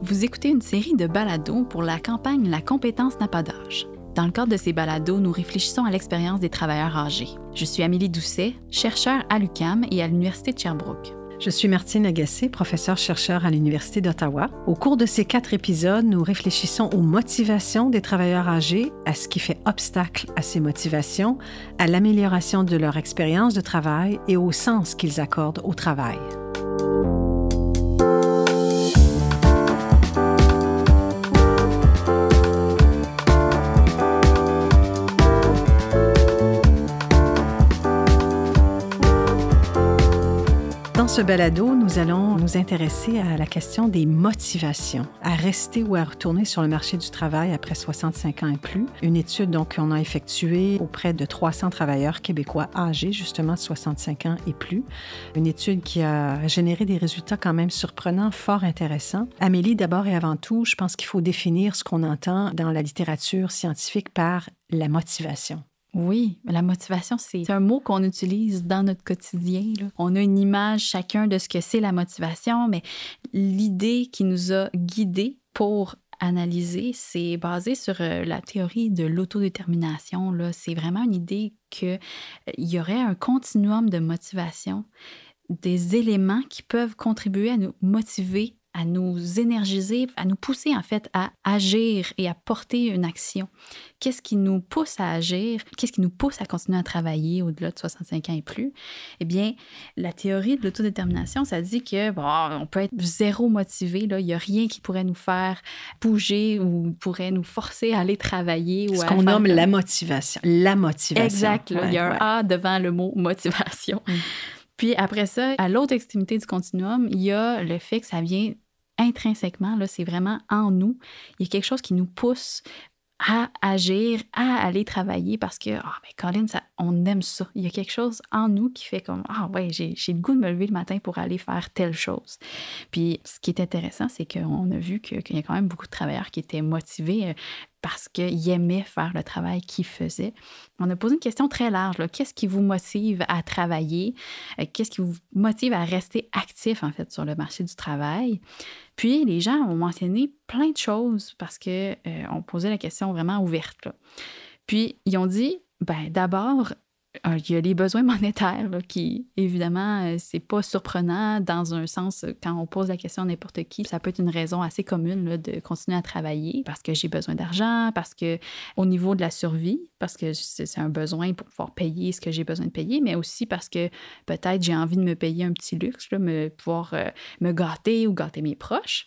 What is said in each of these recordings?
Vous écoutez une série de balados pour la campagne La compétence n'a pas d'âge. Dans le cadre de ces balados, nous réfléchissons à l'expérience des travailleurs âgés. Je suis Amélie Doucet, chercheure à l'UCAM et à l'Université de Sherbrooke. Je suis Martine Agassé, professeure-chercheur à l'Université d'Ottawa. Au cours de ces quatre épisodes, nous réfléchissons aux motivations des travailleurs âgés, à ce qui fait obstacle à ces motivations, à l'amélioration de leur expérience de travail et au sens qu'ils accordent au travail. Ce balado, nous allons nous intéresser à la question des motivations, à rester ou à retourner sur le marché du travail après 65 ans et plus. Une étude donc qu'on a effectuée auprès de 300 travailleurs québécois âgés, justement de 65 ans et plus. Une étude qui a généré des résultats quand même surprenants, fort intéressants. Amélie, d'abord et avant tout, je pense qu'il faut définir ce qu'on entend dans la littérature scientifique par la motivation. Oui, la motivation, c'est un mot qu'on utilise dans notre quotidien. On a une image chacun de ce que c'est la motivation, mais l'idée qui nous a guidés pour analyser, c'est basé sur euh, la théorie de l'autodétermination. C'est vraiment une idée qu'il euh, y aurait un continuum de motivation, des éléments qui peuvent contribuer à nous motiver à nous énergiser, à nous pousser en fait à agir et à porter une action. Qu'est-ce qui nous pousse à agir? Qu'est-ce qui nous pousse à continuer à travailler au-delà de 65 ans et plus? Eh bien, la théorie de l'autodétermination, ça dit que bon, on peut être zéro motivé, là, il n'y a rien qui pourrait nous faire bouger ou pourrait nous forcer à aller travailler. Ce qu'on nomme la motivation. La motivation. Exact. il y a un A devant le mot motivation. Mm. Puis après ça, à l'autre extrémité du continuum, il y a le fait que ça vient intrinsèquement, là, c'est vraiment en nous. Il y a quelque chose qui nous pousse à agir, à aller travailler parce que, ah, ben Colin, on aime ça. Il y a quelque chose en nous qui fait comme, ah ouais, j'ai, j'ai le goût de me lever le matin pour aller faire telle chose. Puis ce qui est intéressant, c'est qu'on a vu qu'il y a quand même beaucoup de travailleurs qui étaient motivés euh, parce qu'ils aimaient faire le travail qu'ils faisaient. On a posé une question très large. Qu'est-ce qui vous motive à travailler? Euh, qu'est-ce qui vous motive à rester actif, en fait, sur le marché du travail? Puis, les gens ont mentionné plein de choses parce qu'on euh, posait la question vraiment ouverte. Puis, ils ont dit, ben, d'abord, il y a les besoins monétaires qui, évidemment, euh, c'est pas surprenant dans un sens, euh, quand on pose la question à n'importe qui, ça peut être une raison assez commune de continuer à travailler parce que j'ai besoin d'argent, parce que au niveau de la survie, parce que c'est un besoin pour pouvoir payer ce que j'ai besoin de payer, mais aussi parce que peut-être j'ai envie de me payer un petit luxe, là, me, pouvoir me gâter ou gâter mes proches.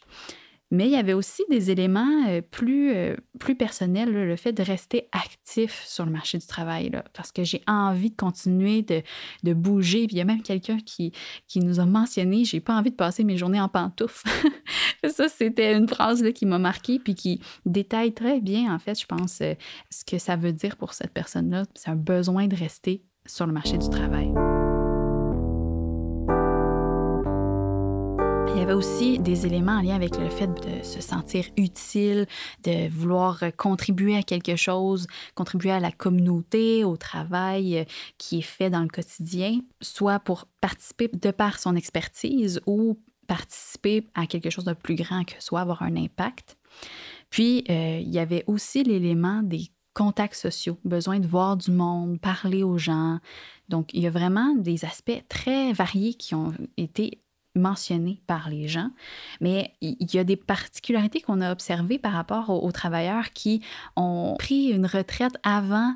Mais il y avait aussi des éléments euh, plus, euh, plus personnels, le fait de rester actif sur le marché du travail, parce que j'ai envie de continuer de, de bouger. Puis il y a même quelqu'un qui, qui nous a mentionné, j'ai pas envie de passer mes journées en pantoufles. ça, c'était une phrase là, qui m'a marqué, puis qui détaille très bien, en fait, je pense, euh, ce que ça veut dire pour cette personne-là. C'est un besoin de rester sur le marché du travail. Il y avait aussi des éléments en lien avec le fait de se sentir utile, de vouloir contribuer à quelque chose, contribuer à la communauté, au travail euh, qui est fait dans le quotidien, soit pour participer de par son expertise ou participer à quelque chose de plus grand que soi, avoir un impact. Puis, euh, il y avait aussi l'élément des contacts sociaux, besoin de voir du monde, parler aux gens. Donc, il y a vraiment des aspects très variés qui ont été mentionné par les gens, mais il y a des particularités qu'on a observées par rapport aux, travailleurs qui ont pris une retraite avant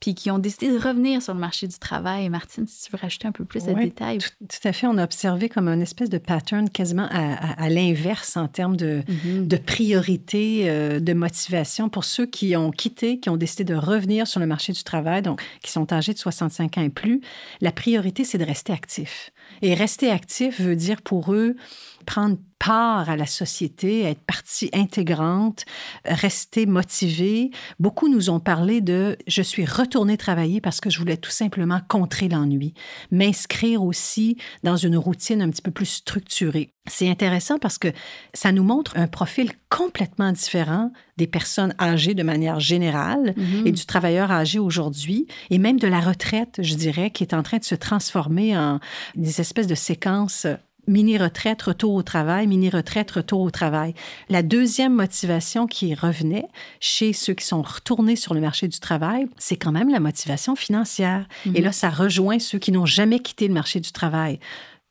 puis qui ont décidé de revenir sur le marché du travail. Martine, si tu veux rajouter un peu plus de détails. Tout, tout, à fait. On a observé comme une espèce de pattern quasiment à, l'inverse en termes de, mm-hmm. de priorité, euh, de motivation pour ceux qui ont quitté, qui ont décidé de revenir sur le marché du travail, donc qui sont âgés de 65 ans et plus. La priorité, c'est de rester actif. Et rester actif veut dire pour eux prendre part à la société, être partie intégrante, rester motivé. Beaucoup nous ont parlé de je suis retourné travailler parce que je voulais tout simplement contrer l'ennui, m'inscrire aussi dans une routine un petit peu plus structurée. C'est intéressant parce que ça nous montre un profil complètement différent des personnes âgées de manière générale mm-hmm. et du travailleur âgé aujourd'hui et même de la retraite, je dirais, qui est en train de se transformer en des espèces de séquences mini-retraite, retour au travail, mini-retraite, retour au travail. La deuxième motivation qui revenait chez ceux qui sont retournés sur le marché du travail, c'est quand même la motivation financière. Et mhm. là, ça rejoint ceux qui n'ont jamais quitté le marché du travail.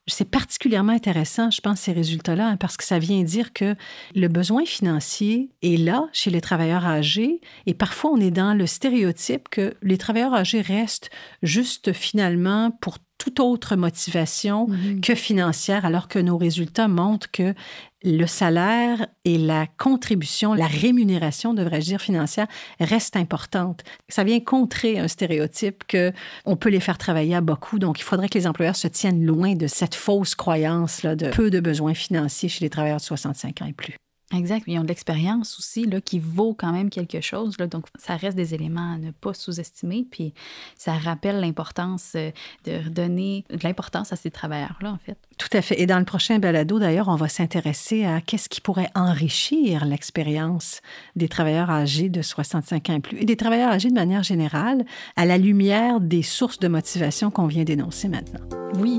C'est particulièrement intéressant, je pense, ces résultats-là, hein, parce que ça vient dire que le besoin financier est là chez les travailleurs âgés et parfois on est dans le stéréotype que les travailleurs âgés restent juste finalement pour toute autre motivation mm-hmm. que financière, alors que nos résultats montrent que le salaire et la contribution, la rémunération, devrais-je dire, financière, restent importantes. Ça vient contrer un stéréotype que on peut les faire travailler à beaucoup. Donc, il faudrait que les employeurs se tiennent loin de cette fausse croyance là, de peu de besoins financiers chez les travailleurs de 65 ans et plus. Exact. Ils ont de l'expérience aussi là, qui vaut quand même quelque chose. Là. Donc, ça reste des éléments à ne pas sous-estimer. Puis, ça rappelle l'importance euh, de redonner de l'importance à ces travailleurs-là, en fait. Tout à fait. Et dans le prochain balado, d'ailleurs, on va s'intéresser à qu'est-ce qui pourrait enrichir l'expérience des travailleurs âgés de 65 ans et plus et des travailleurs âgés de manière générale à la lumière des sources de motivation qu'on vient d'énoncer maintenant. Oui.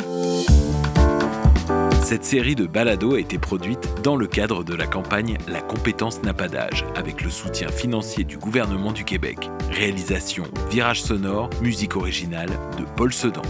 Cette série de balados a été produite dans le cadre de la campagne La compétence n'a pas d'âge, avec le soutien financier du gouvernement du Québec. Réalisation Virage sonore, musique originale de Paul Sedan.